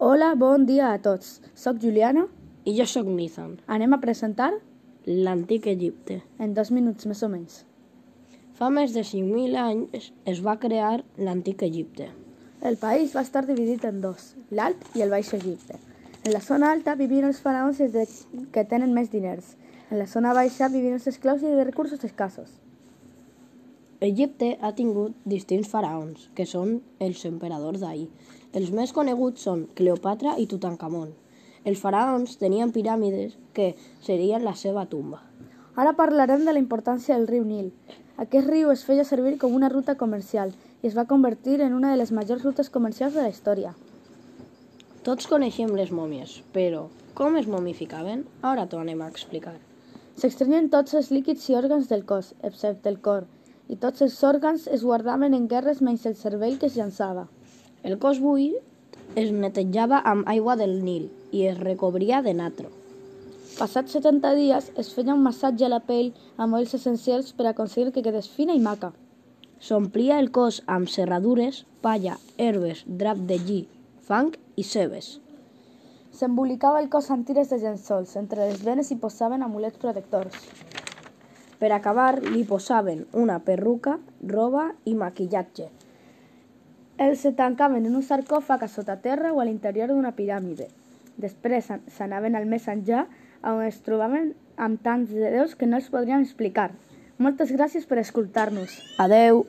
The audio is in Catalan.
Hola, bon dia a tots. Soc Juliana. I jo sóc Nizam, Anem a presentar l'antic Egipte. en dos minuts més o menys. Fa més de 5.000 anys es va crear l'antic Egipte. El país va estar dividit en dos, l'Alt i el Baix Egipte. En la zona alta vivien els faraons que tenen més diners. En la zona baixa vivien els esclaus i de recursos escassos. Egipte ha tingut distints faraons, que són els emperadors d'ahir. Els més coneguts són Cleopatra i Tutankamon. Els faraons tenien piràmides que serien la seva tumba. Ara parlarem de la importància del riu Nil. Aquest riu es feia servir com una ruta comercial i es va convertir en una de les majors rutes comercials de la història. Tots coneixem les mòmies, però com es momificaven? Ara t'ho anem a explicar. S'extrenyen tots els líquids i òrgans del cos, excepte el cor, i tots els òrgans es guardaven en guerres menys el cervell que es llançava. El cos buit es netejava amb aigua del Nil i es recobria de natro. Passats 70 dies es feia un massatge a la pell amb oils essencials per aconseguir que quedés fina i maca. S'omplia el cos amb serradures, palla, herbes, drap de lli, fang i cebes. S'embolicava el cos amb tires de llençols, entre les venes hi posaven amulets protectors. Per acabar, li posaven una perruca, roba i maquillatge. Els tancaven en un sarcòfag a sota terra o a l'interior d'una piràmide. Després s'an- s'anaven al més enllà, on es trobaven amb tants de déus que no els podríem explicar. Moltes gràcies per escoltar-nos. Adeu!